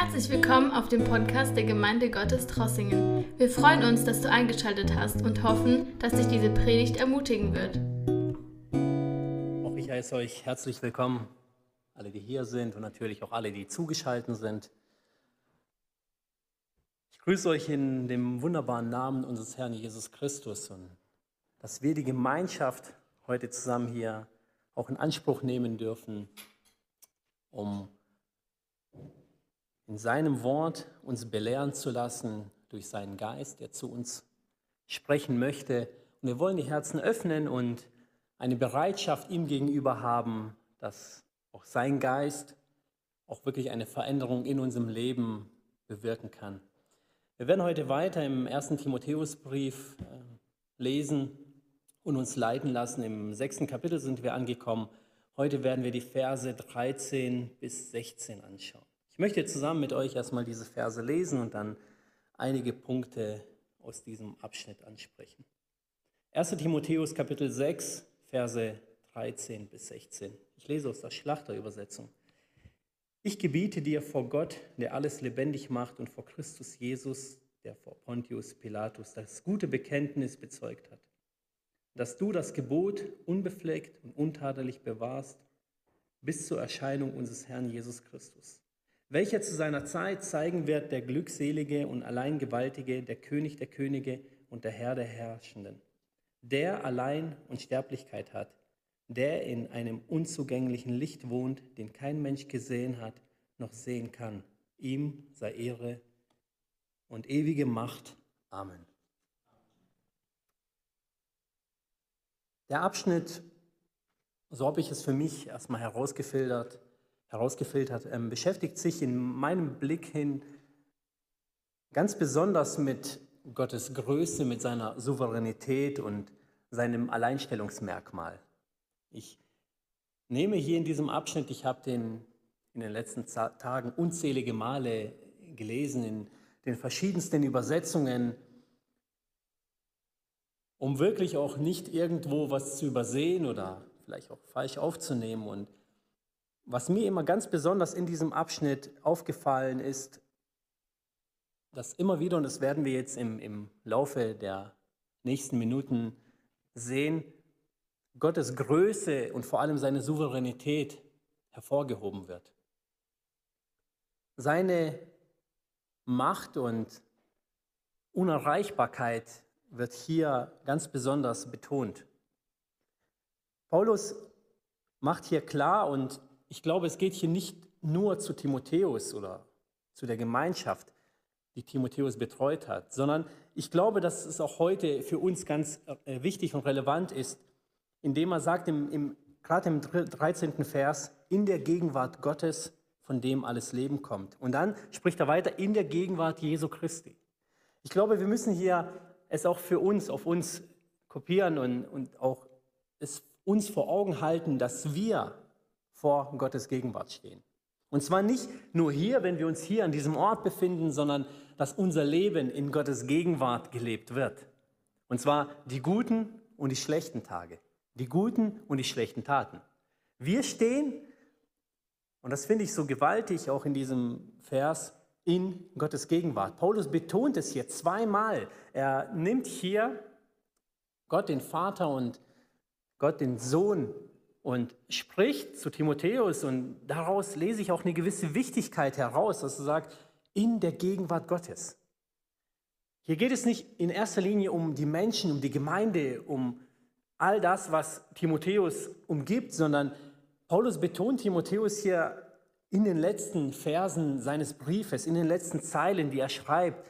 Herzlich willkommen auf dem Podcast der Gemeinde Gottes Trossingen. Wir freuen uns, dass du eingeschaltet hast und hoffen, dass dich diese Predigt ermutigen wird. Auch ich heiße euch herzlich willkommen, alle, die hier sind und natürlich auch alle, die zugeschaltet sind. Ich grüße euch in dem wunderbaren Namen unseres Herrn Jesus Christus und dass wir die Gemeinschaft heute zusammen hier auch in Anspruch nehmen dürfen, um in seinem Wort uns belehren zu lassen durch seinen Geist, der zu uns sprechen möchte. Und wir wollen die Herzen öffnen und eine Bereitschaft ihm gegenüber haben, dass auch sein Geist auch wirklich eine Veränderung in unserem Leben bewirken kann. Wir werden heute weiter im ersten Timotheusbrief äh, lesen und uns leiten lassen. Im sechsten Kapitel sind wir angekommen. Heute werden wir die Verse 13 bis 16 anschauen. Ich möchte zusammen mit euch erstmal diese Verse lesen und dann einige Punkte aus diesem Abschnitt ansprechen. 1 Timotheus Kapitel 6, Verse 13 bis 16. Ich lese aus der Schlachterübersetzung. Ich gebiete dir vor Gott, der alles lebendig macht, und vor Christus Jesus, der vor Pontius Pilatus das gute Bekenntnis bezeugt hat, dass du das Gebot unbefleckt und untadelig bewahrst bis zur Erscheinung unseres Herrn Jesus Christus welcher zu seiner Zeit zeigen wird der Glückselige und allein Gewaltige, der König der Könige und der Herr der Herrschenden, der allein Unsterblichkeit hat, der in einem unzugänglichen Licht wohnt, den kein Mensch gesehen hat noch sehen kann. Ihm sei Ehre und ewige Macht. Amen. Der Abschnitt, so habe ich es für mich erstmal herausgefiltert, herausgefiltert, ähm, beschäftigt sich in meinem Blick hin ganz besonders mit Gottes Größe, mit seiner Souveränität und seinem Alleinstellungsmerkmal. Ich nehme hier in diesem Abschnitt, ich habe den in den letzten Tagen unzählige Male gelesen, in den verschiedensten Übersetzungen, um wirklich auch nicht irgendwo was zu übersehen oder vielleicht auch falsch aufzunehmen. Und was mir immer ganz besonders in diesem Abschnitt aufgefallen ist, dass immer wieder, und das werden wir jetzt im, im Laufe der nächsten Minuten sehen, Gottes Größe und vor allem seine Souveränität hervorgehoben wird. Seine Macht und Unerreichbarkeit wird hier ganz besonders betont. Paulus macht hier klar und ich glaube, es geht hier nicht nur zu Timotheus oder zu der Gemeinschaft, die Timotheus betreut hat, sondern ich glaube, dass es auch heute für uns ganz äh, wichtig und relevant ist, indem er sagt, im, im, gerade im 13. Vers, in der Gegenwart Gottes, von dem alles Leben kommt. Und dann spricht er weiter, in der Gegenwart Jesu Christi. Ich glaube, wir müssen hier es auch für uns, auf uns kopieren und, und auch es uns vor Augen halten, dass wir vor Gottes Gegenwart stehen. Und zwar nicht nur hier, wenn wir uns hier an diesem Ort befinden, sondern dass unser Leben in Gottes Gegenwart gelebt wird. Und zwar die guten und die schlechten Tage, die guten und die schlechten Taten. Wir stehen, und das finde ich so gewaltig auch in diesem Vers, in Gottes Gegenwart. Paulus betont es hier zweimal. Er nimmt hier Gott den Vater und Gott den Sohn und spricht zu Timotheus und daraus lese ich auch eine gewisse Wichtigkeit heraus, dass er sagt, in der Gegenwart Gottes. Hier geht es nicht in erster Linie um die Menschen, um die Gemeinde, um all das, was Timotheus umgibt, sondern Paulus betont Timotheus hier in den letzten Versen seines Briefes, in den letzten Zeilen, die er schreibt.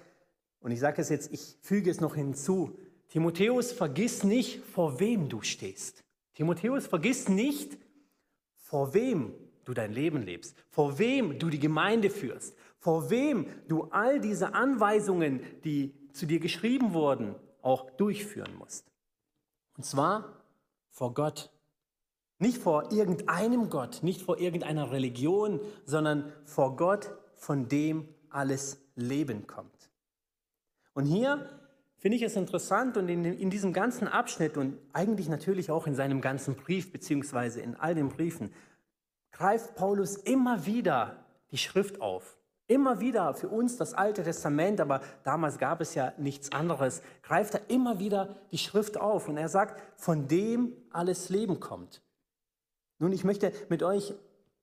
Und ich sage es jetzt, ich füge es noch hinzu. Timotheus, vergiss nicht, vor wem du stehst. Timotheus, vergiss nicht, vor wem du dein Leben lebst, vor wem du die Gemeinde führst, vor wem du all diese Anweisungen, die zu dir geschrieben wurden, auch durchführen musst. Und zwar vor Gott. Nicht vor irgendeinem Gott, nicht vor irgendeiner Religion, sondern vor Gott, von dem alles Leben kommt. Und hier finde ich es interessant und in, in, diesem ganzen Abschnitt und eigentlich natürlich auch in seinem ganzen Brief, beziehungsweise in all den Briefen, greift Paulus immer wieder die Schrift auf. Immer wieder für uns das Alte Testament, aber damals gab es ja nichts anderes, greift er immer wieder die Schrift auf und er sagt, von dem alles Leben kommt. Nun, ich möchte mit euch,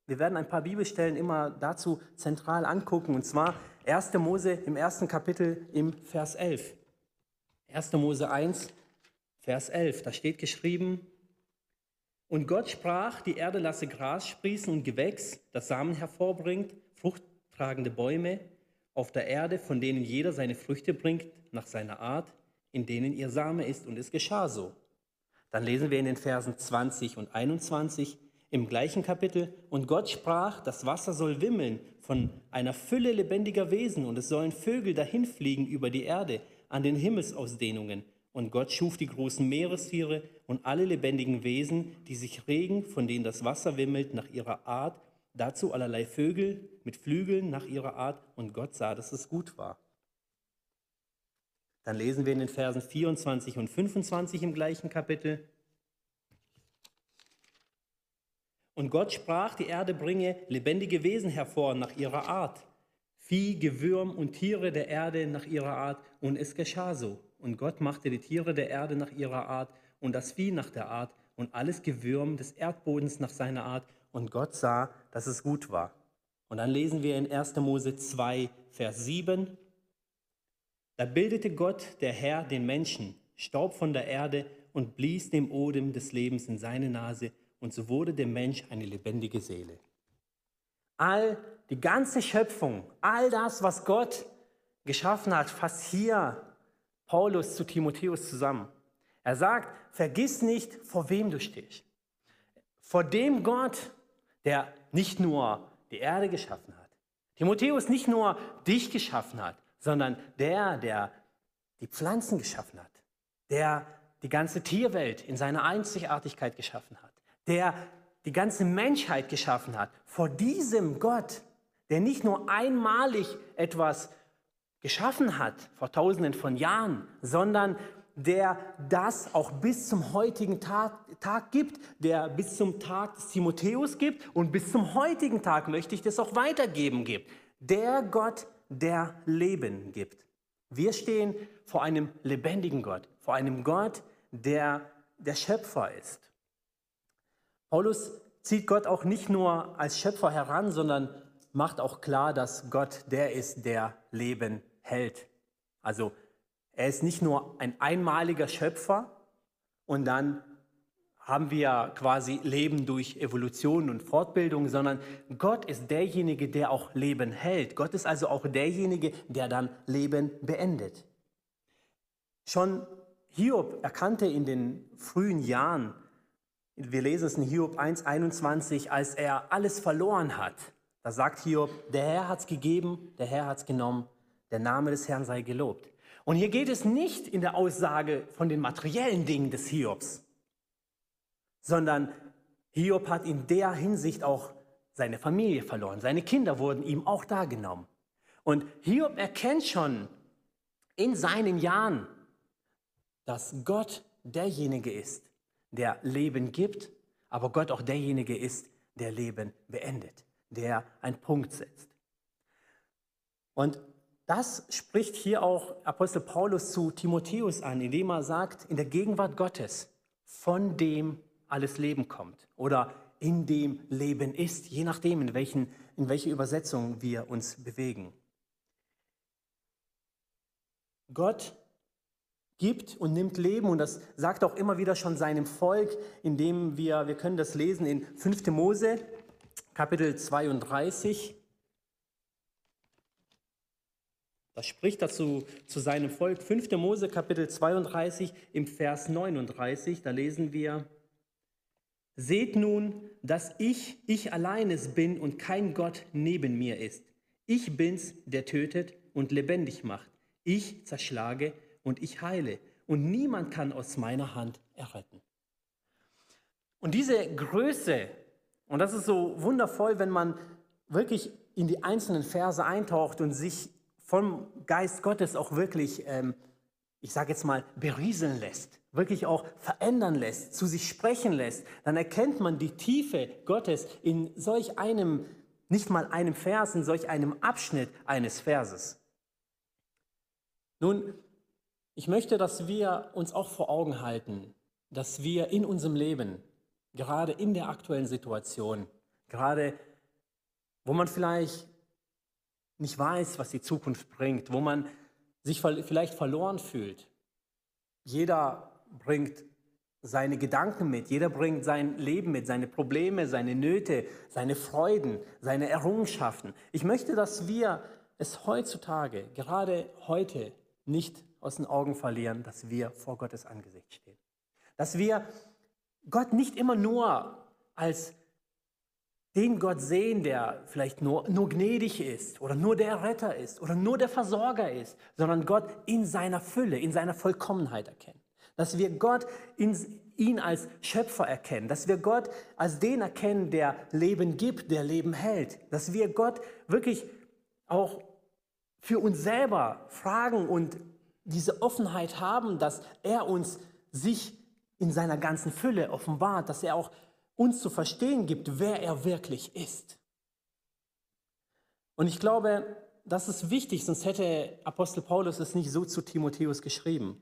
wir werden ein paar Bibelstellen immer dazu zentral angucken, und zwar 1. Mose im ersten Kapitel im Vers 11. 1. Mose 1, Vers 11, da steht geschrieben, und Gott sprach, die Erde lasse Gras sprießen und Gewächs, das Samen hervorbringt, Frucht tragende Bäume auf der Erde, von denen jeder seine Früchte bringt nach seiner Art, in denen ihr Same ist. Und es geschah so. Dann lesen wir in den Versen 20 und 21 im gleichen Kapitel, und Gott sprach, das Wasser soll wimmeln von einer Fülle lebendiger Wesen, und es sollen Vögel dahinfliegen über die Erde an den Himmelsausdehnungen. Und Gott schuf die großen Meerestiere und alle lebendigen Wesen, die sich regen, von denen das Wasser wimmelt nach ihrer Art, dazu allerlei Vögel mit Flügeln nach ihrer Art, und Gott sah, dass es gut war. Dann lesen wir in den Versen 24 und 25 im gleichen Kapitel. Und Gott sprach, die Erde bringe lebendige Wesen hervor nach ihrer Art, Vieh, Gewürm und Tiere der Erde nach ihrer Art, und es geschah so. Und Gott machte die Tiere der Erde nach ihrer Art und das Vieh nach der Art und alles Gewürm des Erdbodens nach seiner Art, und Gott sah, dass es gut war. Und dann lesen wir in 1. Mose 2, Vers 7. Da bildete Gott, der Herr, den Menschen, Staub von der Erde und blies dem Odem des Lebens in seine Nase, und so wurde der Mensch eine lebendige Seele. All die ganze Schöpfung, all das, was Gott geschaffen hat, fasst hier Paulus zu Timotheus zusammen. Er sagt, vergiss nicht, vor wem du stehst. Vor dem Gott, der nicht nur die Erde geschaffen hat, Timotheus nicht nur dich geschaffen hat, sondern der, der die Pflanzen geschaffen hat, der die ganze Tierwelt in seiner Einzigartigkeit geschaffen hat, der die ganze Menschheit geschaffen hat. Vor diesem Gott, der nicht nur einmalig etwas geschaffen hat, vor tausenden von Jahren, sondern der das auch bis zum heutigen Tag, Tag, gibt, der bis zum Tag des Timotheus gibt und bis zum heutigen Tag möchte ich das auch weitergeben gibt. Der Gott, der Leben gibt. Wir stehen vor einem lebendigen Gott, vor einem Gott, der der Schöpfer ist. Paulus zieht Gott auch nicht nur als Schöpfer heran, sondern macht auch klar, dass Gott der ist, der Leben hält. Also er ist nicht nur ein einmaliger Schöpfer und dann haben wir quasi Leben durch Evolution und Fortbildung, sondern Gott ist derjenige, der auch Leben hält. Gott ist also auch derjenige, der dann Leben beendet. Schon Hiob erkannte in den frühen Jahren, wir lesen es in Hiob 1.21, als er alles verloren hat, da sagt Hiob, der Herr hat es gegeben, der Herr hat es genommen, der Name des Herrn sei gelobt. Und hier geht es nicht in der Aussage von den materiellen Dingen des Hiobs, sondern Hiob hat in der Hinsicht auch seine Familie verloren. Seine Kinder wurden ihm auch da genommen. Und Hiob erkennt schon in seinen Jahren, dass Gott derjenige ist, der Leben gibt, aber Gott auch derjenige ist, der Leben beendet, der einen Punkt setzt. Und das spricht hier auch Apostel Paulus zu Timotheus an, indem er sagt, in der Gegenwart Gottes, von dem alles Leben kommt oder in dem Leben ist, je nachdem, in, welchen, in welche Übersetzung wir uns bewegen. Gott gibt und nimmt Leben und das sagt auch immer wieder schon seinem Volk, indem wir, wir können das lesen in 5. Mose, Kapitel 32, Das spricht dazu zu seinem Volk. 5. Mose Kapitel 32 im Vers 39, da lesen wir, Seht nun, dass ich, ich alleines bin und kein Gott neben mir ist. Ich bin's, der tötet und lebendig macht. Ich zerschlage und ich heile. Und niemand kann aus meiner Hand erretten. Und diese Größe, und das ist so wundervoll, wenn man wirklich in die einzelnen Verse eintaucht und sich vom Geist Gottes auch wirklich, ähm, ich sage jetzt mal, berieseln lässt, wirklich auch verändern lässt, zu sich sprechen lässt, dann erkennt man die Tiefe Gottes in solch einem nicht mal einem Vers, in solch einem Abschnitt eines Verses. Nun, ich möchte, dass wir uns auch vor Augen halten, dass wir in unserem Leben, gerade in der aktuellen Situation, gerade wo man vielleicht nicht weiß, was die Zukunft bringt, wo man sich vielleicht verloren fühlt. Jeder bringt seine Gedanken mit, jeder bringt sein Leben mit, seine Probleme, seine Nöte, seine Freuden, seine Errungenschaften. Ich möchte, dass wir es heutzutage, gerade heute, nicht aus den Augen verlieren, dass wir vor Gottes Angesicht stehen. Dass wir Gott nicht immer nur als den Gott sehen, der vielleicht nur, nur gnädig ist oder nur der Retter ist oder nur der Versorger ist, sondern Gott in seiner Fülle, in seiner Vollkommenheit erkennen. Dass wir Gott in, ihn als Schöpfer erkennen, dass wir Gott als den erkennen, der Leben gibt, der Leben hält, dass wir Gott wirklich auch für uns selber fragen und diese Offenheit haben, dass er uns sich in seiner ganzen Fülle offenbart, dass er auch uns zu verstehen gibt, wer er wirklich ist. Und ich glaube, das ist wichtig, sonst hätte Apostel Paulus es nicht so zu Timotheus geschrieben.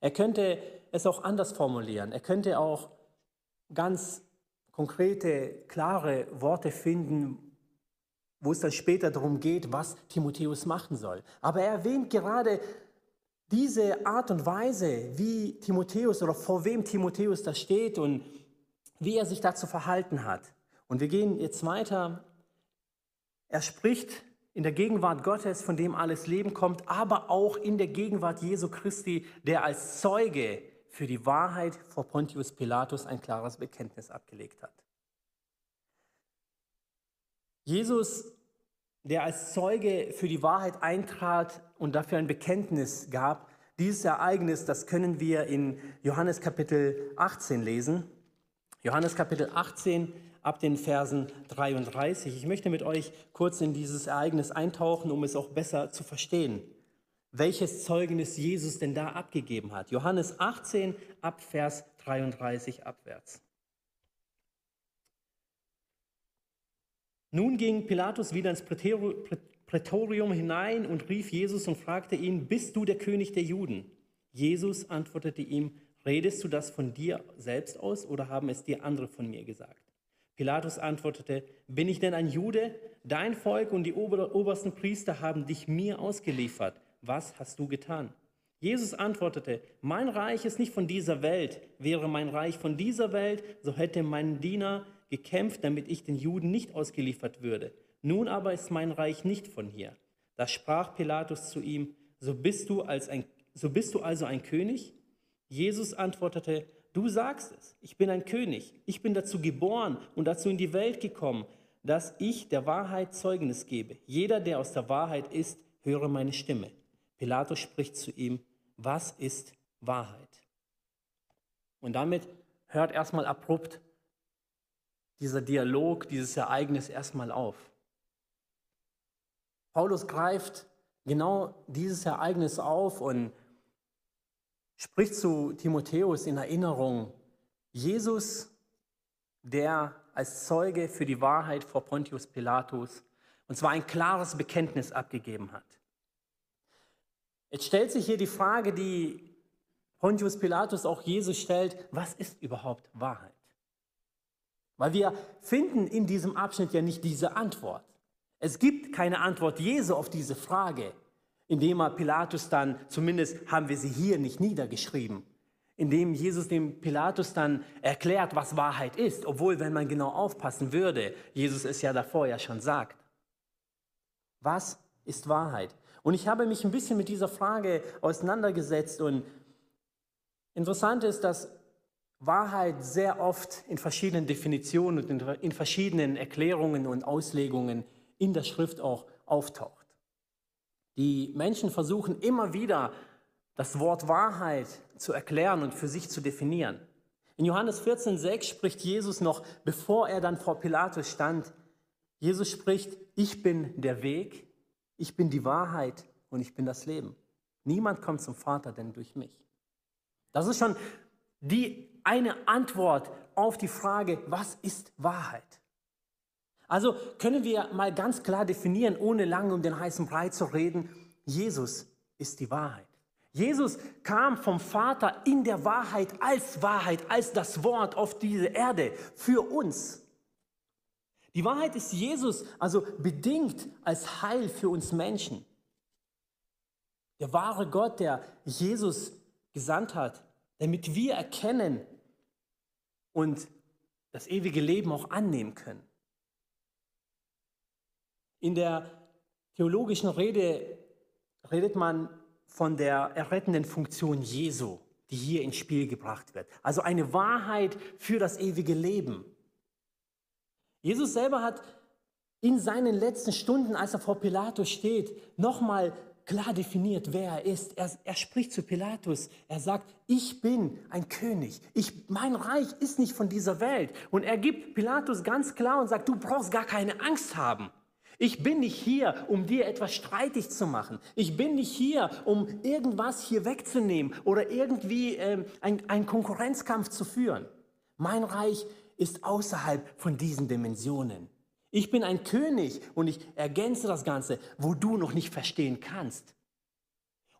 Er könnte es auch anders formulieren. Er könnte auch ganz konkrete, klare Worte finden, wo es dann später darum geht, was Timotheus machen soll. Aber er erwähnt gerade diese Art und Weise, wie Timotheus oder vor wem Timotheus da steht und wie er sich dazu verhalten hat. Und wir gehen jetzt weiter. Er spricht in der Gegenwart Gottes, von dem alles Leben kommt, aber auch in der Gegenwart Jesu Christi, der als Zeuge für die Wahrheit vor Pontius Pilatus ein klares Bekenntnis abgelegt hat. Jesus, der als Zeuge für die Wahrheit eintrat und dafür ein Bekenntnis gab, dieses Ereignis, das können wir in Johannes Kapitel 18 lesen. Johannes Kapitel 18 ab den Versen 33. Ich möchte mit euch kurz in dieses Ereignis eintauchen, um es auch besser zu verstehen, welches Zeugnis Jesus denn da abgegeben hat. Johannes 18 ab Vers 33 abwärts. Nun ging Pilatus wieder ins Prätorium hinein und rief Jesus und fragte ihn, bist du der König der Juden? Jesus antwortete ihm, Redest du das von dir selbst aus oder haben es dir andere von mir gesagt? Pilatus antwortete, bin ich denn ein Jude? Dein Volk und die obersten Priester haben dich mir ausgeliefert. Was hast du getan? Jesus antwortete, mein Reich ist nicht von dieser Welt. Wäre mein Reich von dieser Welt, so hätte mein Diener gekämpft, damit ich den Juden nicht ausgeliefert würde. Nun aber ist mein Reich nicht von hier. Da sprach Pilatus zu ihm, so bist du, als ein, so bist du also ein König? Jesus antwortete, du sagst es, ich bin ein König, ich bin dazu geboren und dazu in die Welt gekommen, dass ich der Wahrheit Zeugnis gebe. Jeder, der aus der Wahrheit ist, höre meine Stimme. Pilatus spricht zu ihm, was ist Wahrheit? Und damit hört erstmal abrupt dieser Dialog, dieses Ereignis erstmal auf. Paulus greift genau dieses Ereignis auf und spricht zu Timotheus in Erinnerung, Jesus, der als Zeuge für die Wahrheit vor Pontius Pilatus, und zwar ein klares Bekenntnis abgegeben hat. Jetzt stellt sich hier die Frage, die Pontius Pilatus auch Jesus stellt, was ist überhaupt Wahrheit? Weil wir finden in diesem Abschnitt ja nicht diese Antwort. Es gibt keine Antwort Jesu auf diese Frage indem er Pilatus dann, zumindest haben wir sie hier nicht niedergeschrieben, indem Jesus dem Pilatus dann erklärt, was Wahrheit ist, obwohl, wenn man genau aufpassen würde, Jesus es ja davor ja schon sagt. Was ist Wahrheit? Und ich habe mich ein bisschen mit dieser Frage auseinandergesetzt und interessant ist, dass Wahrheit sehr oft in verschiedenen Definitionen und in verschiedenen Erklärungen und Auslegungen in der Schrift auch auftaucht. Die Menschen versuchen immer wieder, das Wort Wahrheit zu erklären und für sich zu definieren. In Johannes 14,6 spricht Jesus noch, bevor er dann vor Pilatus stand, Jesus spricht, ich bin der Weg, ich bin die Wahrheit und ich bin das Leben. Niemand kommt zum Vater denn durch mich. Das ist schon die eine Antwort auf die Frage, was ist Wahrheit? Also können wir mal ganz klar definieren, ohne lange um den heißen Brei zu reden, Jesus ist die Wahrheit. Jesus kam vom Vater in der Wahrheit als Wahrheit, als das Wort auf diese Erde für uns. Die Wahrheit ist Jesus, also bedingt als Heil für uns Menschen. Der wahre Gott, der Jesus gesandt hat, damit wir erkennen und das ewige Leben auch annehmen können. In der theologischen Rede redet man von der errettenden Funktion Jesu, die hier ins Spiel gebracht wird. Also eine Wahrheit für das ewige Leben. Jesus selber hat in seinen letzten Stunden, als er vor Pilatus steht, nochmal klar definiert, wer er ist. Er, er, spricht zu Pilatus. Er sagt, ich bin ein König. Ich, mein Reich ist nicht von dieser Welt. Und er gibt Pilatus ganz klar und sagt, du brauchst gar keine Angst haben. Ich bin nicht hier, um dir etwas streitig zu machen. Ich bin nicht hier, um irgendwas hier wegzunehmen oder irgendwie ähm, einen Konkurrenzkampf zu führen. Mein Reich ist außerhalb von diesen Dimensionen. Ich bin ein König und ich ergänze das Ganze, wo du noch nicht verstehen kannst.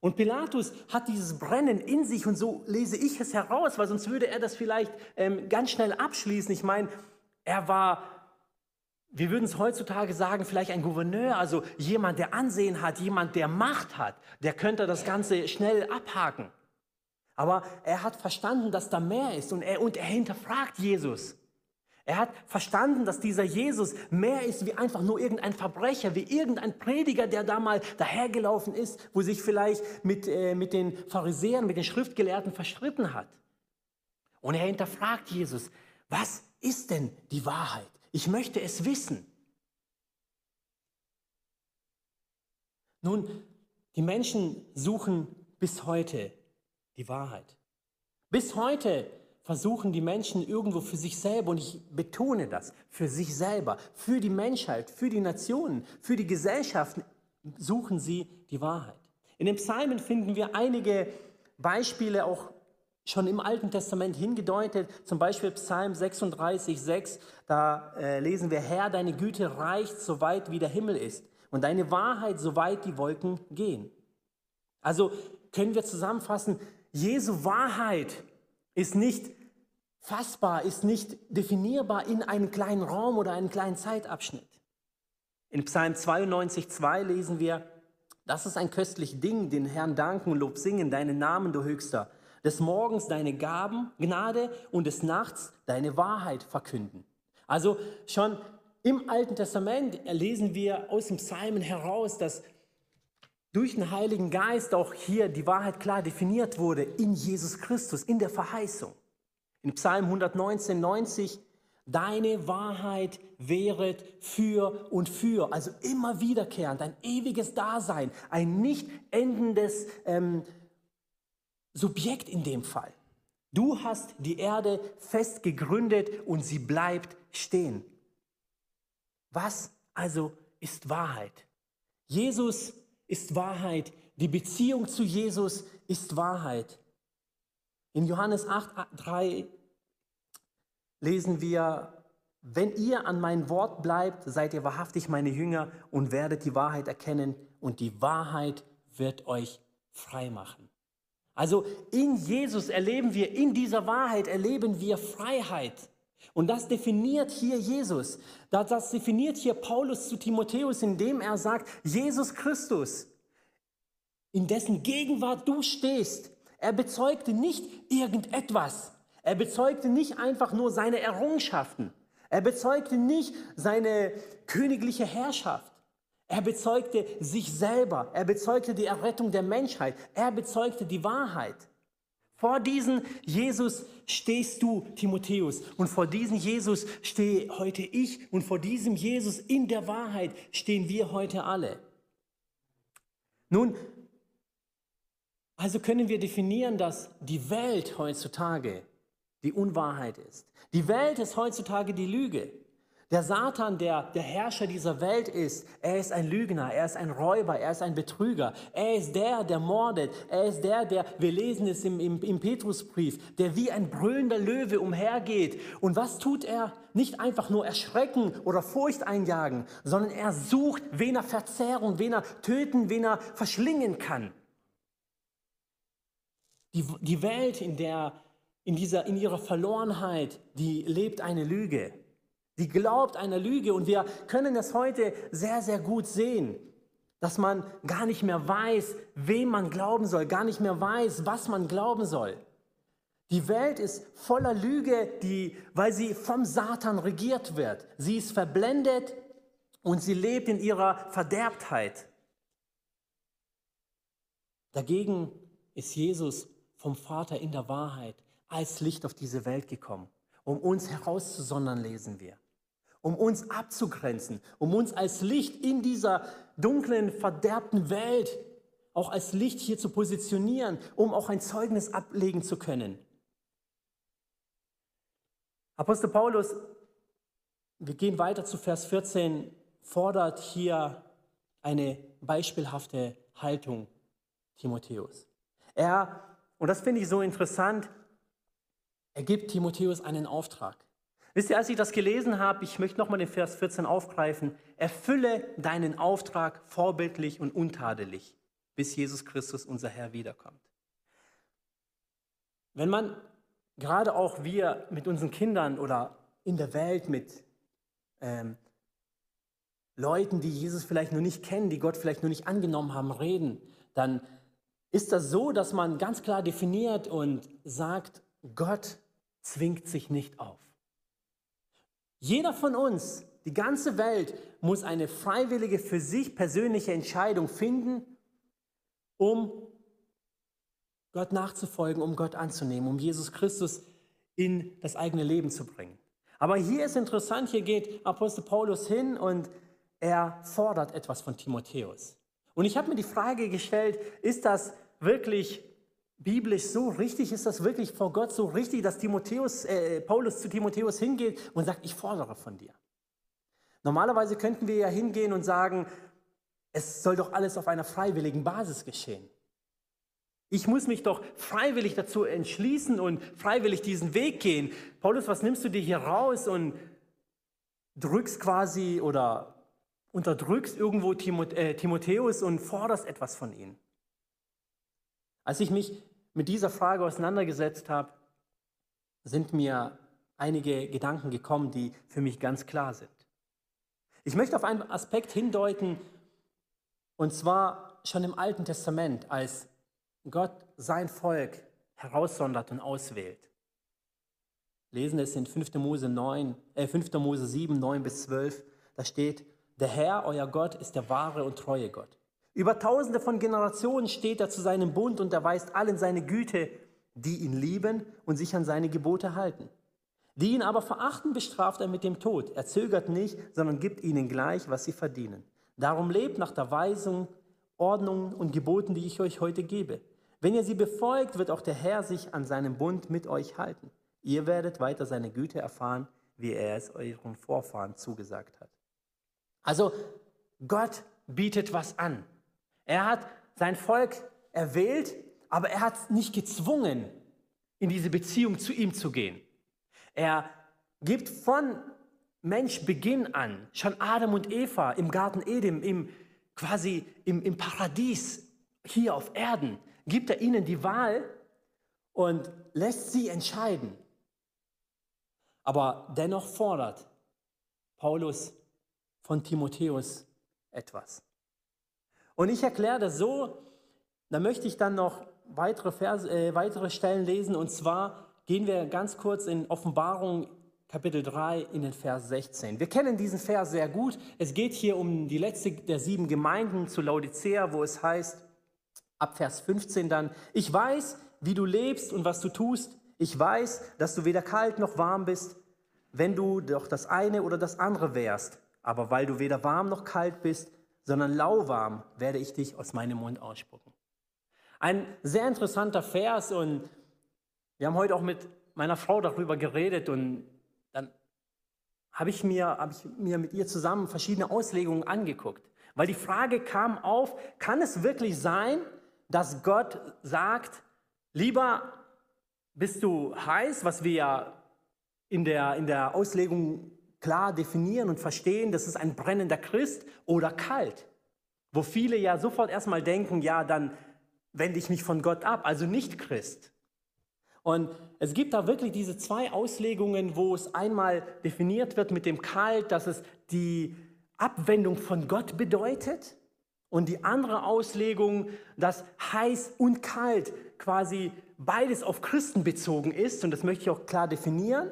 Und Pilatus hat dieses Brennen in sich und so lese ich es heraus, weil sonst würde er das vielleicht ähm, ganz schnell abschließen. Ich meine, er war wir würden es heutzutage sagen, vielleicht ein Gouverneur, also jemand, der Ansehen hat, jemand, der Macht hat, der könnte das Ganze schnell abhaken. Aber er hat verstanden, dass da mehr ist und er, und er hinterfragt Jesus. Er hat verstanden, dass dieser Jesus mehr ist wie einfach nur irgendein Verbrecher, wie irgendein Prediger, der da mal dahergelaufen ist, wo sich vielleicht mit, äh, mit den Pharisäern, mit den Schriftgelehrten verstritten hat. Und er hinterfragt Jesus, was ist denn die Wahrheit? Ich möchte es wissen. Nun, die Menschen suchen bis heute die Wahrheit. Bis heute versuchen die Menschen irgendwo für sich selber, und ich betone das, für sich selber, für die Menschheit, für die Nationen, für die Gesellschaften, suchen sie die Wahrheit. In den Psalmen finden wir einige Beispiele auch schon im Alten Testament hingedeutet, zum Beispiel Psalm 36, 6, da äh, lesen wir, Herr, deine Güte reicht so weit wie der Himmel ist und deine Wahrheit so weit die Wolken gehen. Also können wir zusammenfassen, Jesu Wahrheit ist nicht fassbar, ist nicht definierbar in einen kleinen Raum oder einen kleinen Zeitabschnitt. In Psalm 92, 2 lesen wir, das ist ein köstlich Ding, den Herrn danken und Lob singen, deinen Namen, du Höchster des Morgens deine Gaben, Gnade und des Nachts deine Wahrheit verkünden. Also schon im Alten Testament lesen wir aus dem Psalmen heraus, dass durch den Heiligen Geist auch hier die Wahrheit klar definiert wurde in Jesus Christus, in der Verheißung. In Psalm 119, 90, deine Wahrheit wäret für und für, also immer wiederkehrend, ein ewiges Dasein, ein nicht endendes ähm, Subjekt in dem Fall. Du hast die Erde fest gegründet und sie bleibt stehen. Was also ist Wahrheit? Jesus ist Wahrheit. Die Beziehung zu Jesus ist Wahrheit. In Johannes 8, 3 lesen wir, wenn ihr an mein Wort bleibt, seid ihr wahrhaftig meine Jünger und werdet die Wahrheit erkennen und die Wahrheit wird euch frei machen. Also in Jesus erleben wir, in dieser Wahrheit erleben wir Freiheit. Und das definiert hier Jesus. Das definiert hier Paulus zu Timotheus, indem er sagt, Jesus Christus, in dessen Gegenwart du stehst, er bezeugte nicht irgendetwas. Er bezeugte nicht einfach nur seine Errungenschaften. Er bezeugte nicht seine königliche Herrschaft. Er bezeugte sich selber. Er bezeugte die Errettung der Menschheit. Er bezeugte die Wahrheit. Vor diesem Jesus stehst du, Timotheus, und vor diesem Jesus stehe heute ich, und vor diesem Jesus in der Wahrheit stehen wir heute alle. Nun, also können wir definieren, dass die Welt heutzutage die Unwahrheit ist. Die Welt ist heutzutage die Lüge. Der Satan, der der Herrscher dieser Welt ist, er ist ein Lügner, er ist ein Räuber, er ist ein Betrüger, er ist der, der mordet, er ist der, der, wir lesen es im, im, im Petrusbrief, der wie ein brüllender Löwe umhergeht. Und was tut er? Nicht einfach nur erschrecken oder Furcht einjagen, sondern er sucht, wen er verzehren, wen er töten, wen er verschlingen kann. Die, die Welt, in der, in dieser, in ihrer Verlorenheit, die lebt eine Lüge. Die glaubt einer Lüge und wir können es heute sehr, sehr gut sehen, dass man gar nicht mehr weiß, wem man glauben soll, gar nicht mehr weiß, was man glauben soll. Die Welt ist voller Lüge, die, weil sie vom Satan regiert wird. Sie ist verblendet und sie lebt in ihrer Verderbtheit. Dagegen ist Jesus vom Vater in der Wahrheit als Licht auf diese Welt gekommen, um uns herauszusondern, lesen wir um uns abzugrenzen, um uns als Licht in dieser dunklen, verderbten Welt auch als Licht hier zu positionieren, um auch ein Zeugnis ablegen zu können. Apostel Paulus, wir gehen weiter zu Vers 14, fordert hier eine beispielhafte Haltung Timotheus. Er, und das finde ich so interessant, er gibt Timotheus einen Auftrag. Wisst ihr, als ich das gelesen habe, ich möchte nochmal den Vers 14 aufgreifen, erfülle deinen Auftrag vorbildlich und untadelig, bis Jesus Christus, unser Herr, wiederkommt. Wenn man, gerade auch wir mit unseren Kindern oder in der Welt mit ähm, Leuten, die Jesus vielleicht noch nicht kennen, die Gott vielleicht noch nicht angenommen haben, reden, dann ist das so, dass man ganz klar definiert und sagt, Gott zwingt sich nicht auf. Jeder von uns, die ganze Welt, muss eine freiwillige, für sich persönliche Entscheidung finden, um Gott nachzufolgen, um Gott anzunehmen, um Jesus Christus in das eigene Leben zu bringen. Aber hier ist interessant, hier geht Apostel Paulus hin und er fordert etwas von Timotheus. Und ich habe mir die Frage gestellt, ist das wirklich biblisch so richtig? Ist das wirklich vor Gott so richtig, dass Timotheus, äh, Paulus zu Timotheus hingeht und sagt, ich fordere von dir? Normalerweise könnten wir ja hingehen und sagen, es soll doch alles auf einer freiwilligen Basis geschehen. Ich muss mich doch freiwillig dazu entschließen und freiwillig diesen Weg gehen. Paulus, was nimmst du dir hier raus und drückst quasi oder unterdrückst irgendwo äh, Timotheus und forderst etwas von ihm? Als ich mich mit dieser Frage auseinandergesetzt habe, sind mir einige Gedanken gekommen, die für mich ganz klar sind. Ich möchte auf einen Aspekt hindeuten, und zwar schon im Alten Testament, als Gott sein Volk heraussondert und auswählt. Lesen es in 5. Mose, 9, äh 5. Mose 7, 9 bis 12. Da steht, der Herr, euer Gott, ist der wahre und treue Gott. Über tausende von Generationen steht er zu seinem Bund und erweist allen seine Güte, die ihn lieben und sich an seine Gebote halten. Die ihn aber verachten, bestraft er mit dem Tod. Er zögert nicht, sondern gibt ihnen gleich, was sie verdienen. Darum lebt nach der Weisung, Ordnung und Geboten, die ich euch heute gebe. Wenn ihr sie befolgt, wird auch der Herr sich an seinem Bund mit euch halten. Ihr werdet weiter seine Güte erfahren, wie er es euren Vorfahren zugesagt hat. Also Gott bietet was an. Er hat sein Volk erwählt, aber er hat es nicht gezwungen, in diese Beziehung zu ihm zu gehen. Er gibt von Menschbeginn an, schon Adam und Eva im Garten Eden, im, quasi im, im Paradies hier auf Erden, gibt er ihnen die Wahl und lässt sie entscheiden. Aber dennoch fordert Paulus von Timotheus etwas. Und ich erkläre das so, da möchte ich dann noch weitere, Verse, äh, weitere Stellen lesen. Und zwar gehen wir ganz kurz in Offenbarung Kapitel 3 in den Vers 16. Wir kennen diesen Vers sehr gut. Es geht hier um die letzte der sieben Gemeinden zu Laodicea, wo es heißt, ab Vers 15 dann, ich weiß, wie du lebst und was du tust. Ich weiß, dass du weder kalt noch warm bist, wenn du doch das eine oder das andere wärst. Aber weil du weder warm noch kalt bist, sondern lauwarm werde ich dich aus meinem Mund ausspucken. Ein sehr interessanter Vers und wir haben heute auch mit meiner Frau darüber geredet und dann habe ich, mir, ich mir mit ihr zusammen verschiedene Auslegungen angeguckt. Weil die Frage kam auf, kann es wirklich sein, dass Gott sagt, lieber bist du heiß, was wir ja in der, in der Auslegung klar definieren und verstehen, das ist ein brennender Christ oder kalt. Wo viele ja sofort erstmal denken, ja, dann wende ich mich von Gott ab, also nicht Christ. Und es gibt da wirklich diese zwei Auslegungen, wo es einmal definiert wird mit dem Kalt, dass es die Abwendung von Gott bedeutet. Und die andere Auslegung, dass heiß und kalt quasi beides auf Christen bezogen ist. Und das möchte ich auch klar definieren.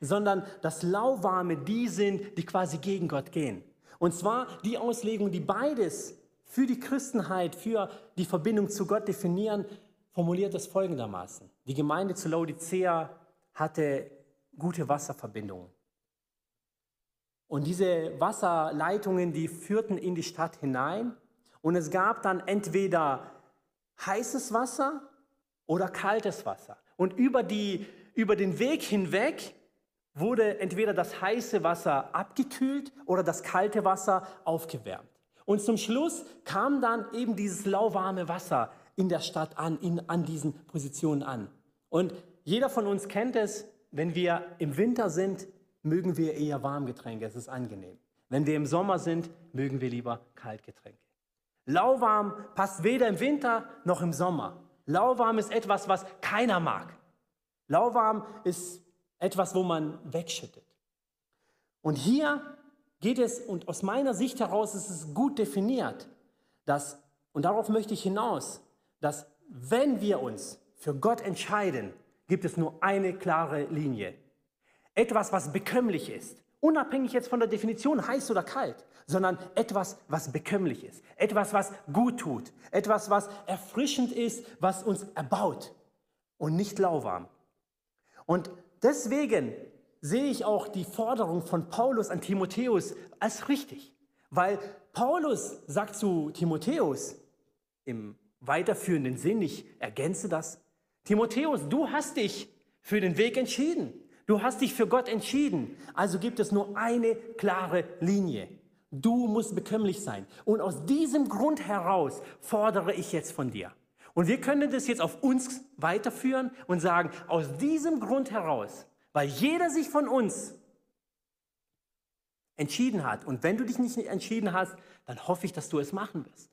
Sondern dass Lauwarme die sind, die quasi gegen Gott gehen. Und zwar die Auslegung, die beides für die Christenheit, für die Verbindung zu Gott definieren, formuliert es folgendermaßen. Die Gemeinde zu Laodicea hatte gute Wasserverbindungen. Und diese Wasserleitungen, die führten in die Stadt hinein. Und es gab dann entweder heißes Wasser oder kaltes Wasser. Und über, die, über den Weg hinweg wurde entweder das heiße Wasser abgekühlt oder das kalte Wasser aufgewärmt. Und zum Schluss kam dann eben dieses lauwarme Wasser in der Stadt an, in, an diesen Positionen an. Und jeder von uns kennt es, wenn wir im Winter sind, mögen wir eher Warmgetränke, es ist angenehm. Wenn wir im Sommer sind, mögen wir lieber Kaltgetränke. Lauwarm passt weder im Winter noch im Sommer. Lauwarm ist etwas, was keiner mag. Lauwarm ist etwas, wo man wegschüttet. Und hier geht es, und aus meiner Sicht heraus ist es gut definiert, dass, und darauf möchte ich hinaus, dass wenn wir uns für Gott entscheiden, gibt es nur eine klare Linie. Etwas, was bekömmlich ist. Unabhängig jetzt von der Definition heiß oder kalt, sondern etwas, was bekömmlich ist. Etwas, was gut tut. Etwas, was erfrischend ist, was uns erbaut und nicht lauwarm. Und deswegen sehe ich auch die Forderung von Paulus an Timotheus als richtig. Weil Paulus sagt zu Timotheus im weiterführenden Sinn, ich ergänze das, Timotheus, du hast dich für den Weg entschieden. Du hast dich für Gott entschieden. Also gibt es nur eine klare Linie. Du musst bekömmlich sein. Und aus diesem Grund heraus fordere ich jetzt von dir. Und wir können das jetzt auf uns weiterführen und sagen, aus diesem Grund heraus, weil jeder sich von uns entschieden hat. Und wenn du dich nicht entschieden hast, dann hoffe ich, dass du es machen wirst.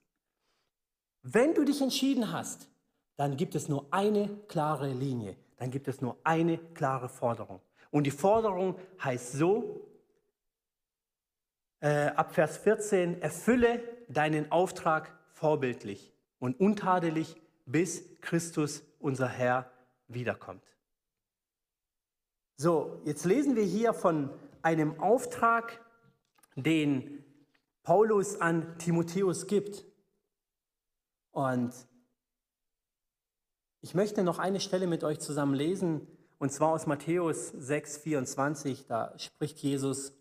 Wenn du dich entschieden hast, dann gibt es nur eine klare Linie, dann gibt es nur eine klare Forderung. Und die Forderung heißt so, äh, ab Vers 14, erfülle deinen Auftrag vorbildlich und untadelig, bis Christus, unser Herr, wiederkommt. So, jetzt lesen wir hier von einem Auftrag, den Paulus an Timotheus gibt. Und ich möchte noch eine Stelle mit euch zusammen lesen, und zwar aus Matthäus 6, 24. Da spricht Jesus,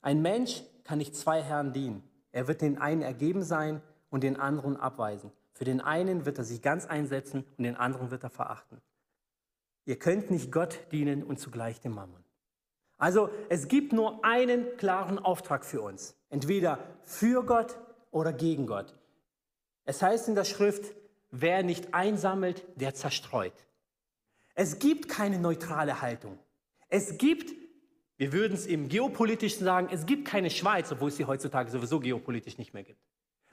ein Mensch kann nicht zwei Herren dienen. Er wird den einen ergeben sein und den anderen abweisen. Für den einen wird er sich ganz einsetzen und den anderen wird er verachten. Ihr könnt nicht Gott dienen und zugleich dem Mammon. Also es gibt nur einen klaren Auftrag für uns. Entweder für Gott oder gegen Gott. Es heißt in der Schrift, wer nicht einsammelt, der zerstreut. Es gibt keine neutrale Haltung. Es gibt, wir würden es im geopolitischen sagen, es gibt keine Schweiz, obwohl es sie heutzutage sowieso geopolitisch nicht mehr gibt.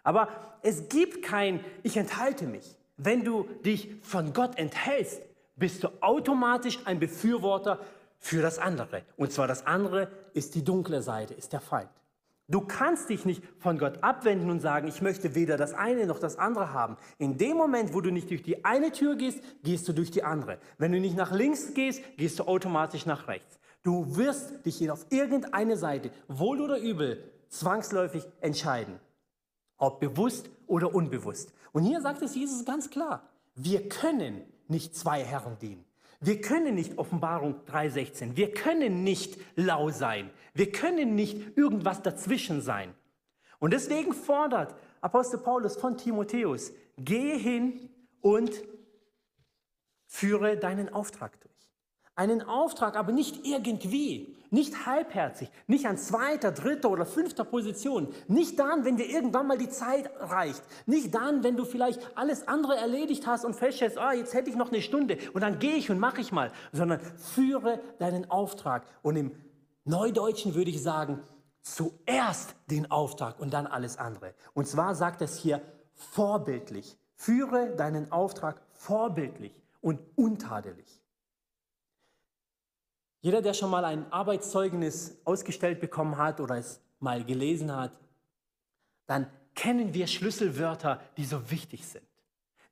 Aber es gibt kein, ich enthalte mich. Wenn du dich von Gott enthältst, bist du automatisch ein Befürworter für das andere. Und zwar das andere ist die dunkle Seite, ist der Feind. Du kannst dich nicht von Gott abwenden und sagen, ich möchte weder das eine noch das andere haben. In dem Moment, wo du nicht durch die eine Tür gehst, gehst du durch die andere. Wenn du nicht nach links gehst, gehst du automatisch nach rechts. Du wirst dich auf irgendeine Seite, wohl oder übel, zwangsläufig entscheiden. Ob bewusst oder unbewusst. Und hier sagt es Jesus ganz klar. Wir können nicht zwei Herren dienen. Wir können nicht Offenbarung 3.16, wir können nicht lau sein, wir können nicht irgendwas dazwischen sein. Und deswegen fordert Apostel Paulus von Timotheus, gehe hin und führe deinen Auftrag durch. Einen Auftrag, aber nicht irgendwie, nicht halbherzig, nicht an zweiter, dritter oder fünfter Position, nicht dann, wenn dir irgendwann mal die Zeit reicht, nicht dann, wenn du vielleicht alles andere erledigt hast und feststellst, ah, jetzt hätte ich noch eine Stunde und dann gehe ich und mache ich mal, sondern führe deinen Auftrag und im Neudeutschen würde ich sagen, zuerst den Auftrag und dann alles andere. Und zwar sagt es hier vorbildlich. Führe deinen Auftrag vorbildlich und untadelig. Jeder, der schon mal ein Arbeitszeugnis ausgestellt bekommen hat oder es mal gelesen hat, dann kennen wir Schlüsselwörter, die so wichtig sind.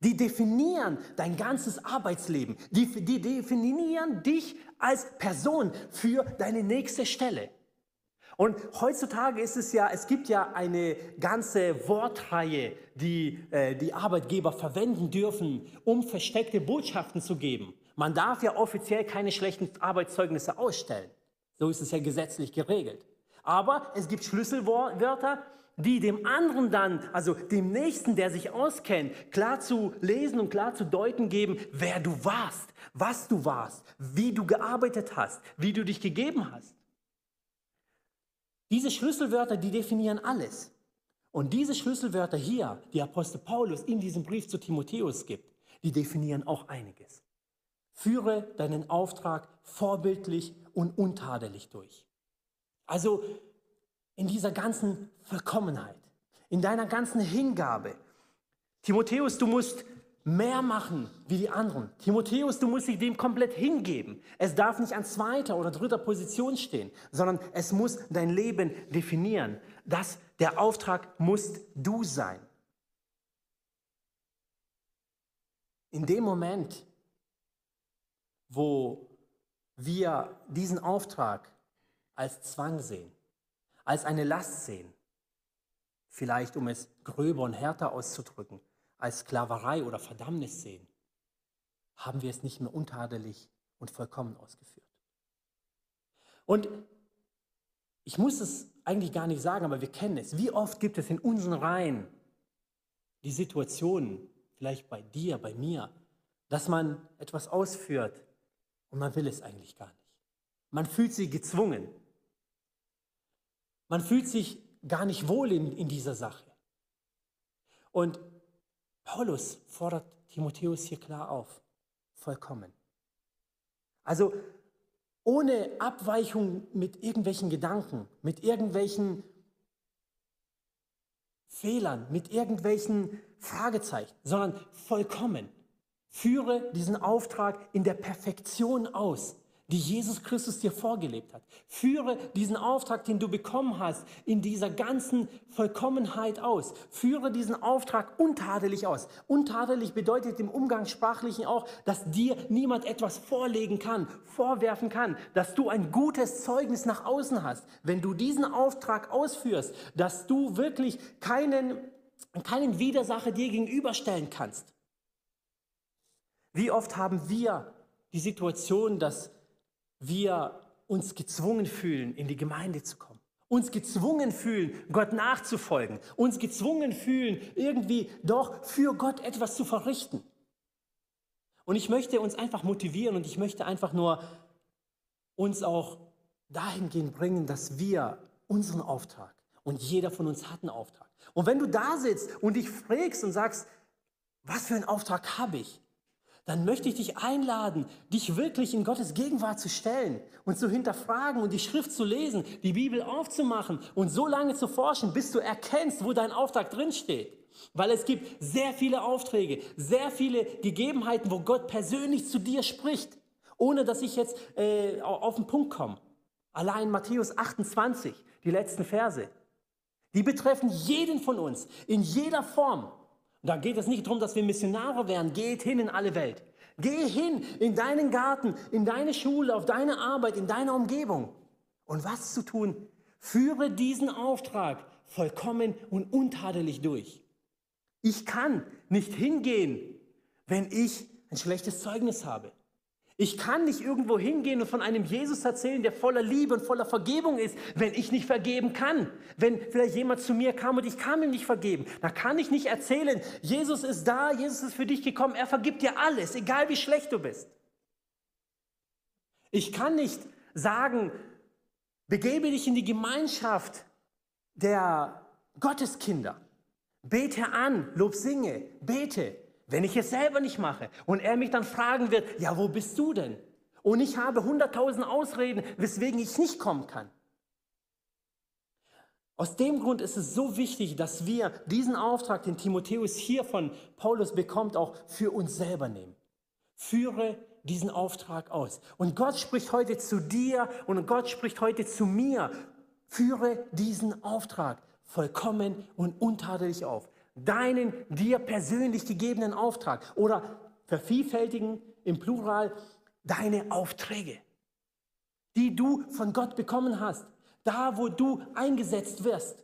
Die definieren dein ganzes Arbeitsleben. Die, die definieren dich als Person für deine nächste Stelle. Und heutzutage ist es ja, es gibt ja eine ganze Wortreihe, die äh, die Arbeitgeber verwenden dürfen, um versteckte Botschaften zu geben. Man darf ja offiziell keine schlechten Arbeitszeugnisse ausstellen. So ist es ja gesetzlich geregelt. Aber es gibt Schlüsselwörter, die dem anderen dann, also dem Nächsten, der sich auskennt, klar zu lesen und klar zu deuten geben, wer du warst, was du warst, wie du gearbeitet hast, wie du dich gegeben hast. Diese Schlüsselwörter, die definieren alles. Und diese Schlüsselwörter hier, die Apostel Paulus in diesem Brief zu Timotheus gibt, die definieren auch einiges. Führe deinen Auftrag vorbildlich und untadelig durch. Also in dieser ganzen Vollkommenheit, in deiner ganzen Hingabe. Timotheus, du musst mehr machen wie die anderen. Timotheus, du musst dich dem komplett hingeben. Es darf nicht an zweiter oder dritter Position stehen, sondern es muss dein Leben definieren. Das, der Auftrag musst du sein. In dem Moment, wo wir diesen Auftrag als Zwang sehen, als eine Last sehen, vielleicht um es gröber und härter auszudrücken, als Sklaverei oder Verdammnis sehen, haben wir es nicht mehr untadelig und vollkommen ausgeführt. Und ich muss es eigentlich gar nicht sagen, aber wir kennen es. Wie oft gibt es in unseren Reihen die Situationen, vielleicht bei dir, bei mir, dass man etwas ausführt, und man will es eigentlich gar nicht. Man fühlt sich gezwungen. Man fühlt sich gar nicht wohl in, in dieser Sache. Und Paulus fordert Timotheus hier klar auf, vollkommen. Also ohne Abweichung mit irgendwelchen Gedanken, mit irgendwelchen Fehlern, mit irgendwelchen Fragezeichen, sondern vollkommen. Führe diesen Auftrag in der Perfektion aus, die Jesus Christus dir vorgelebt hat. Führe diesen Auftrag, den du bekommen hast, in dieser ganzen Vollkommenheit aus. Führe diesen Auftrag untadelig aus. Untadelig bedeutet im Umgangssprachlichen auch, dass dir niemand etwas vorlegen kann, vorwerfen kann, dass du ein gutes Zeugnis nach außen hast. Wenn du diesen Auftrag ausführst, dass du wirklich keinen, keinen Widersacher dir gegenüberstellen kannst. Wie oft haben wir die Situation, dass wir uns gezwungen fühlen, in die Gemeinde zu kommen? Uns gezwungen fühlen, Gott nachzufolgen. Uns gezwungen fühlen, irgendwie doch für Gott etwas zu verrichten. Und ich möchte uns einfach motivieren und ich möchte einfach nur uns auch dahingehend bringen, dass wir unseren Auftrag und jeder von uns hat einen Auftrag. Und wenn du da sitzt und dich fragst und sagst, was für einen Auftrag habe ich? Dann möchte ich dich einladen, dich wirklich in Gottes Gegenwart zu stellen und zu hinterfragen und die Schrift zu lesen, die Bibel aufzumachen und so lange zu forschen, bis du erkennst, wo dein Auftrag drinsteht. Weil es gibt sehr viele Aufträge, sehr viele Gegebenheiten, wo Gott persönlich zu dir spricht, ohne dass ich jetzt äh, auf den Punkt komme. Allein Matthäus 28, die letzten Verse, die betreffen jeden von uns in jeder Form. Da geht es nicht darum, dass wir Missionare werden. Geht hin in alle Welt. Geh hin in deinen Garten, in deine Schule, auf deine Arbeit, in deine Umgebung. Und was zu tun? Führe diesen Auftrag vollkommen und untadelig durch. Ich kann nicht hingehen, wenn ich ein schlechtes Zeugnis habe. Ich kann nicht irgendwo hingehen und von einem Jesus erzählen, der voller Liebe und voller Vergebung ist, wenn ich nicht vergeben kann. Wenn vielleicht jemand zu mir kam und ich kann ihm nicht vergeben, dann kann ich nicht erzählen, Jesus ist da, Jesus ist für dich gekommen, er vergibt dir alles, egal wie schlecht du bist. Ich kann nicht sagen, begebe dich in die Gemeinschaft der Gotteskinder. Bete an, Lob singe, bete. Wenn ich es selber nicht mache und er mich dann fragen wird, ja, wo bist du denn? Und ich habe hunderttausend Ausreden, weswegen ich nicht kommen kann. Aus dem Grund ist es so wichtig, dass wir diesen Auftrag, den Timotheus hier von Paulus bekommt, auch für uns selber nehmen. Führe diesen Auftrag aus. Und Gott spricht heute zu dir und Gott spricht heute zu mir. Führe diesen Auftrag vollkommen und untadelig auf. Deinen dir persönlich gegebenen Auftrag oder vervielfältigen im Plural deine Aufträge, die du von Gott bekommen hast da wo du eingesetzt wirst.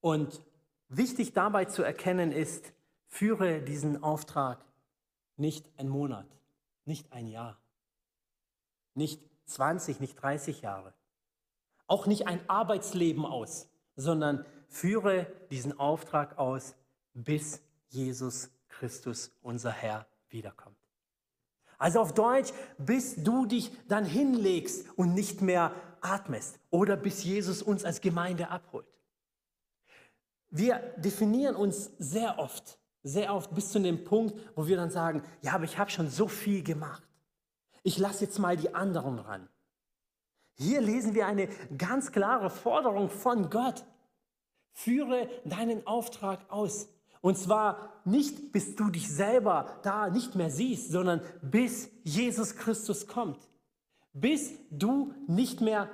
Und wichtig dabei zu erkennen ist, führe diesen Auftrag nicht ein Monat, nicht ein Jahr, nicht 20, nicht 30 Jahre, auch nicht ein Arbeitsleben aus, sondern führe diesen Auftrag aus, bis Jesus Christus, unser Herr, wiederkommt. Also auf Deutsch, bis du dich dann hinlegst und nicht mehr atmest oder bis Jesus uns als Gemeinde abholt. Wir definieren uns sehr oft, sehr oft bis zu dem Punkt, wo wir dann sagen, ja, aber ich habe schon so viel gemacht. Ich lasse jetzt mal die anderen ran. Hier lesen wir eine ganz klare Forderung von Gott. Führe deinen Auftrag aus. Und zwar nicht, bis du dich selber da nicht mehr siehst, sondern bis Jesus Christus kommt. Bis du nicht mehr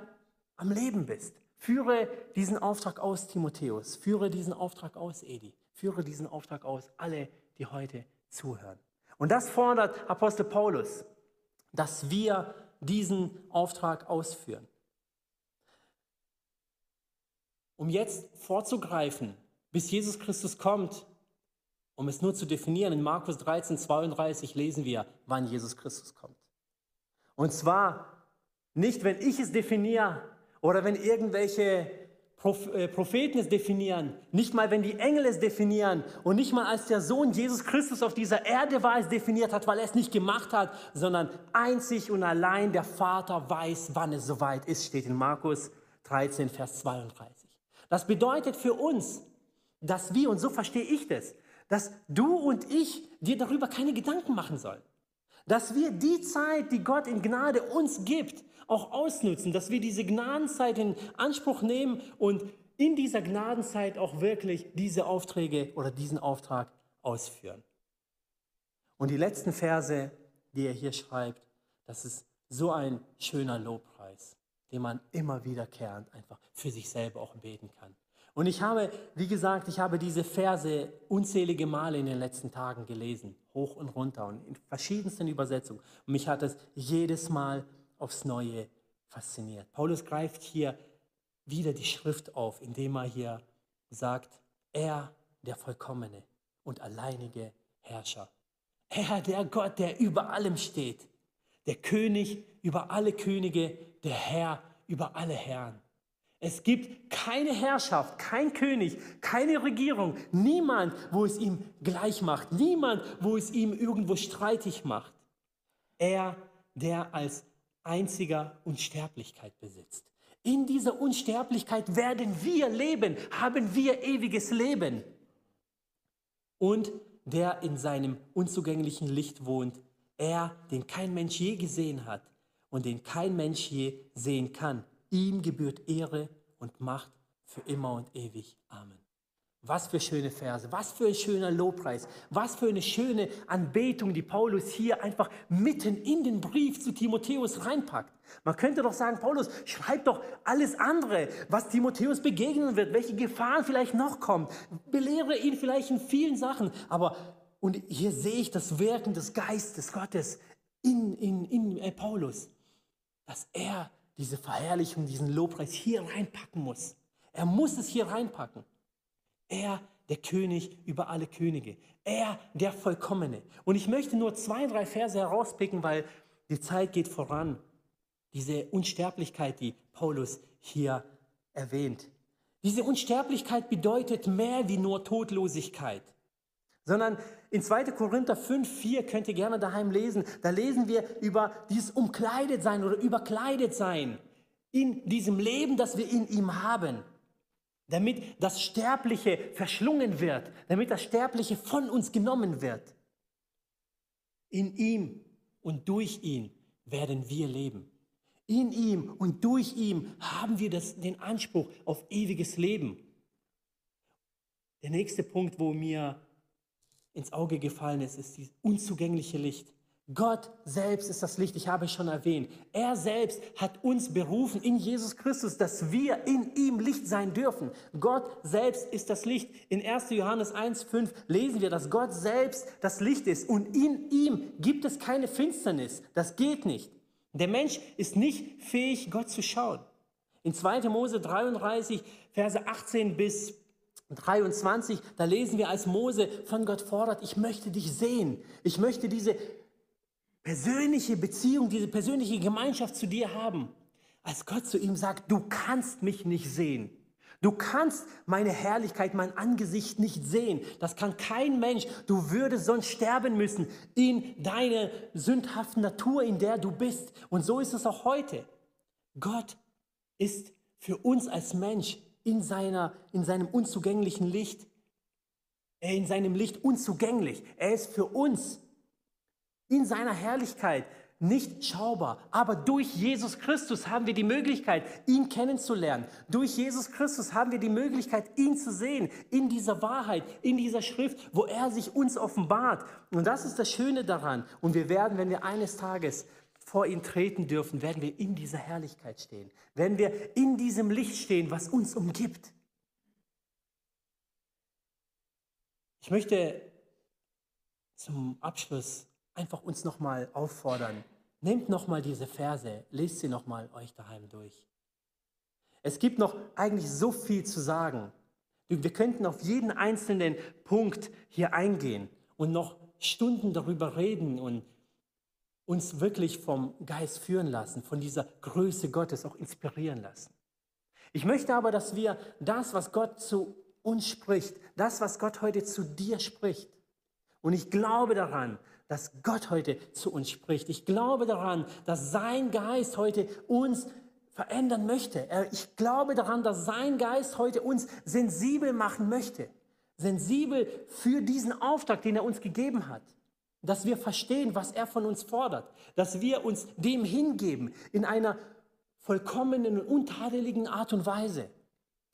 am Leben bist. Führe diesen Auftrag aus, Timotheus. Führe diesen Auftrag aus, Edi. Führe diesen Auftrag aus, alle, die heute zuhören. Und das fordert Apostel Paulus, dass wir diesen Auftrag ausführen. Um jetzt vorzugreifen, bis Jesus Christus kommt, um es nur zu definieren, in Markus 13, 32 lesen wir, wann Jesus Christus kommt. Und zwar nicht, wenn ich es definiere oder wenn irgendwelche Propheten es definieren, nicht mal wenn die Engel es definieren und nicht mal als der Sohn Jesus Christus auf dieser Erde war, es definiert hat, weil er es nicht gemacht hat, sondern einzig und allein der Vater weiß, wann es soweit ist, steht in Markus 13, Vers 32. Das bedeutet für uns, dass wir, und so verstehe ich das, dass du und ich dir darüber keine Gedanken machen sollen. Dass wir die Zeit, die Gott in Gnade uns gibt, auch ausnutzen, dass wir diese Gnadenzeit in Anspruch nehmen und in dieser Gnadenzeit auch wirklich diese Aufträge oder diesen Auftrag ausführen. Und die letzten Verse, die er hier schreibt, das ist so ein schöner Lobpreis, den man immer wiederkehrend einfach für sich selber auch beten kann. Und ich habe, wie gesagt, ich habe diese Verse unzählige Male in den letzten Tagen gelesen, hoch und runter und in verschiedensten Übersetzungen. Und mich hat es jedes Mal aufs Neue fasziniert. Paulus greift hier wieder die Schrift auf, indem er hier sagt, er, der vollkommene und alleinige Herrscher. Er, der Gott, der über allem steht. Der König über alle Könige, der Herr über alle Herren. Es gibt keine Herrschaft, kein König, keine Regierung, niemand, wo es ihm gleich macht, niemand, wo es ihm irgendwo streitig macht. Er, der als einziger Unsterblichkeit besitzt. In dieser Unsterblichkeit werden wir leben, haben wir ewiges Leben. Und der in seinem unzugänglichen Licht wohnt, er, den kein Mensch je gesehen hat und den kein Mensch je sehen kann. Ihm gebührt Ehre und Macht für immer und ewig. Amen. Was für schöne Verse, was für ein schöner Lobpreis, was für eine schöne Anbetung, die Paulus hier einfach mitten in den Brief zu Timotheus reinpackt. Man könnte doch sagen, Paulus, schreib doch alles andere, was Timotheus begegnen wird, welche Gefahren vielleicht noch kommen. Belehre ihn vielleicht in vielen Sachen. Aber, und hier sehe ich das Wirken des Geistes Gottes in, in, in äh, Paulus, dass er diese Verherrlichung, diesen Lobpreis hier reinpacken muss. Er muss es hier reinpacken. Er, der König über alle Könige. Er, der Vollkommene. Und ich möchte nur zwei, drei Verse herauspicken, weil die Zeit geht voran. Diese Unsterblichkeit, die Paulus hier erwähnt. Diese Unsterblichkeit bedeutet mehr wie nur Todlosigkeit, sondern in 2. Korinther 5, 4 könnt ihr gerne daheim lesen. Da lesen wir über dieses Umkleidetsein oder Überkleidetsein in diesem Leben, das wir in ihm haben. Damit das Sterbliche verschlungen wird, damit das Sterbliche von uns genommen wird. In ihm und durch ihn werden wir leben. In ihm und durch ihn haben wir das, den Anspruch auf ewiges Leben. Der nächste Punkt, wo mir ins Auge gefallen ist, ist dieses unzugängliche Licht. Gott selbst ist das Licht, ich habe es schon erwähnt. Er selbst hat uns berufen in Jesus Christus, dass wir in ihm Licht sein dürfen. Gott selbst ist das Licht. In 1. Johannes 1.5 lesen wir, dass Gott selbst das Licht ist und in ihm gibt es keine Finsternis. Das geht nicht. Der Mensch ist nicht fähig, Gott zu schauen. In 2. Mose 33, Verse 18 bis 23, da lesen wir, als Mose von Gott fordert, ich möchte dich sehen. Ich möchte diese persönliche Beziehung, diese persönliche Gemeinschaft zu dir haben. Als Gott zu ihm sagt, du kannst mich nicht sehen. Du kannst meine Herrlichkeit, mein Angesicht nicht sehen. Das kann kein Mensch. Du würdest sonst sterben müssen in deiner sündhaften Natur, in der du bist. Und so ist es auch heute. Gott ist für uns als Mensch in, seiner, in seinem unzugänglichen Licht, in seinem Licht unzugänglich. Er ist für uns in seiner Herrlichkeit nicht schaubar. Aber durch Jesus Christus haben wir die Möglichkeit, ihn kennenzulernen. Durch Jesus Christus haben wir die Möglichkeit, ihn zu sehen in dieser Wahrheit, in dieser Schrift, wo er sich uns offenbart. Und das ist das Schöne daran. Und wir werden, wenn wir eines Tages vor ihn treten dürfen, werden wir in dieser Herrlichkeit stehen. Werden wir in diesem Licht stehen, was uns umgibt. Ich möchte zum Abschluss einfach uns nochmal auffordern. Nehmt nochmal diese Verse, lest sie nochmal euch daheim durch. Es gibt noch eigentlich so viel zu sagen. Wir könnten auf jeden einzelnen Punkt hier eingehen und noch Stunden darüber reden und uns wirklich vom Geist führen lassen, von dieser Größe Gottes auch inspirieren lassen. Ich möchte aber, dass wir das, was Gott zu uns spricht, das, was Gott heute zu dir spricht, und ich glaube daran, dass Gott heute zu uns spricht. Ich glaube daran, dass sein Geist heute uns verändern möchte. Ich glaube daran, dass sein Geist heute uns sensibel machen möchte. Sensibel für diesen Auftrag, den er uns gegeben hat. Dass wir verstehen, was er von uns fordert. Dass wir uns dem hingeben in einer vollkommenen und untadeligen Art und Weise.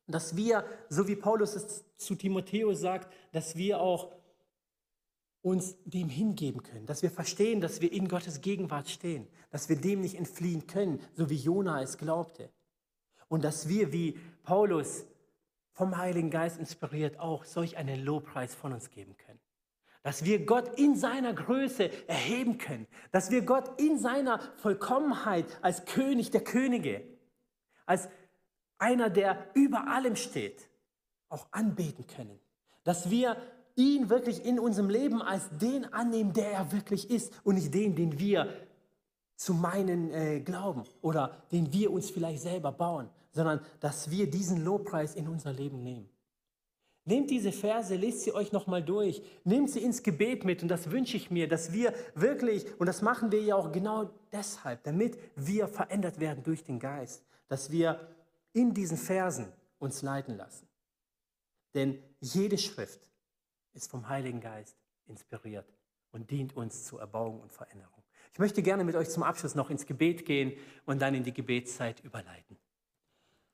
Dass wir, so wie Paulus es zu Timotheus sagt, dass wir auch uns dem hingeben können, dass wir verstehen, dass wir in Gottes Gegenwart stehen, dass wir dem nicht entfliehen können, so wie Jona es glaubte. Und dass wir, wie Paulus vom Heiligen Geist inspiriert, auch solch einen Lobpreis von uns geben können. Dass wir Gott in seiner Größe erheben können. Dass wir Gott in seiner Vollkommenheit als König der Könige, als einer, der über allem steht, auch anbeten können. Dass wir ihn wirklich in unserem Leben als den annehmen, der er wirklich ist und nicht den, den wir zu meinen äh, glauben oder den wir uns vielleicht selber bauen, sondern dass wir diesen Lobpreis in unser Leben nehmen. Nehmt diese Verse, lest sie euch nochmal durch, nehmt sie ins Gebet mit und das wünsche ich mir, dass wir wirklich, und das machen wir ja auch genau deshalb, damit wir verändert werden durch den Geist, dass wir in diesen Versen uns leiten lassen. Denn jede Schrift ist vom Heiligen Geist inspiriert und dient uns zur Erbauung und Veränderung. Ich möchte gerne mit euch zum Abschluss noch ins Gebet gehen und dann in die Gebetszeit überleiten.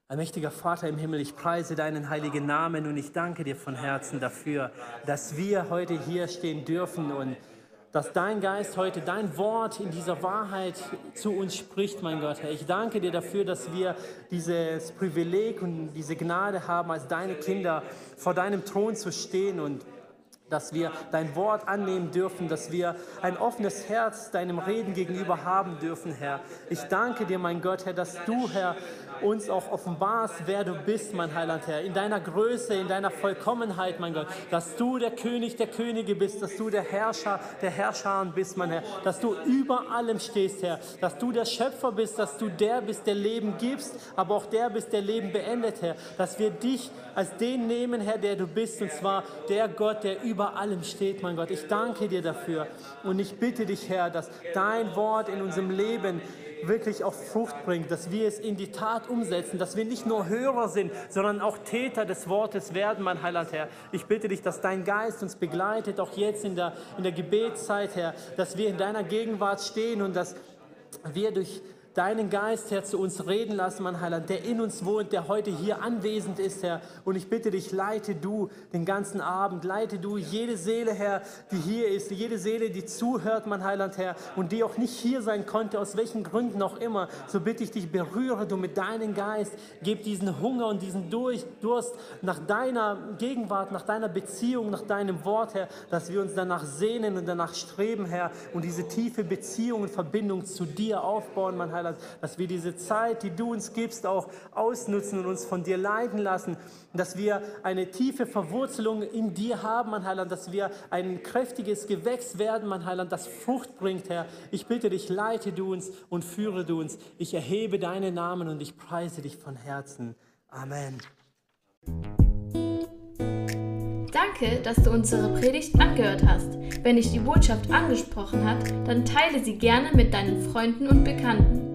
Allmächtiger Vater im Himmel, ich preise deinen heiligen Namen und ich danke dir von Herzen dafür, dass wir heute hier stehen dürfen und dass dein Geist heute dein Wort in dieser Wahrheit zu uns spricht, mein Gott. Herr, ich danke dir dafür, dass wir dieses Privileg und diese Gnade haben, als deine Kinder vor deinem Thron zu stehen und dass wir dein Wort annehmen dürfen, dass wir ein offenes Herz deinem Reden gegenüber haben dürfen, Herr. Ich danke dir, mein Gott, Herr, dass du, Herr, uns auch offenbarst, wer du bist, mein Heiland Herr, in deiner Größe, in deiner Vollkommenheit, mein Gott, dass du der König der Könige bist, dass du der Herrscher der Herrscher bist, mein Herr, dass du über allem stehst, Herr, dass du der Schöpfer bist, dass du der bist, der Leben gibst, aber auch der bist, der Leben beendet, Herr, dass wir dich als den nehmen, Herr, der du bist, und zwar der Gott, der über allem steht, mein Gott. Ich danke dir dafür. Und ich bitte dich, Herr, dass dein Wort in unserem Leben wirklich auch Frucht bringt, dass wir es in die Tat umsetzen, dass wir nicht nur Hörer sind, sondern auch Täter des Wortes werden, mein Heiland Herr. Ich bitte dich, dass dein Geist uns begleitet, auch jetzt in der, in der Gebetszeit, Herr, dass wir in deiner Gegenwart stehen und dass wir durch deinen Geist, Herr, zu uns reden lassen, mein Heiland, der in uns wohnt, der heute hier anwesend ist, Herr. Und ich bitte dich, leite du den ganzen Abend, leite du jede Seele, Herr, die hier ist, jede Seele, die zuhört, mein Heiland, Herr, und die auch nicht hier sein konnte, aus welchen Gründen auch immer. So bitte ich dich, berühre du mit deinem Geist, gib diesen Hunger und diesen Durst nach deiner Gegenwart, nach deiner Beziehung, nach deinem Wort, Herr, dass wir uns danach sehnen und danach streben, Herr, und diese tiefe Beziehung und Verbindung zu dir aufbauen, mein Heiland. Heiland, dass wir diese Zeit, die du uns gibst, auch ausnutzen und uns von dir leiten lassen, dass wir eine tiefe Verwurzelung in dir haben, mein Heiland, dass wir ein kräftiges Gewächs werden, mein Heiland, das Frucht bringt, Herr. Ich bitte dich, leite du uns und führe du uns. Ich erhebe deinen Namen und ich preise dich von Herzen. Amen. Danke, dass du unsere Predigt angehört hast. Wenn dich die Botschaft angesprochen hat, dann teile sie gerne mit deinen Freunden und Bekannten